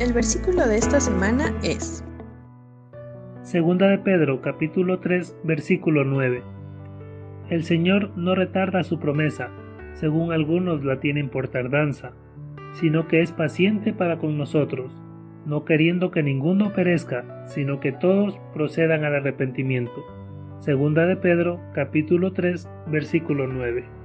El versículo de esta semana es Segunda de Pedro capítulo 3 versículo 9. El Señor no retarda su promesa, según algunos la tienen por tardanza, sino que es paciente para con nosotros, no queriendo que ninguno perezca, sino que todos procedan al arrepentimiento. Segunda de Pedro capítulo 3 versículo 9.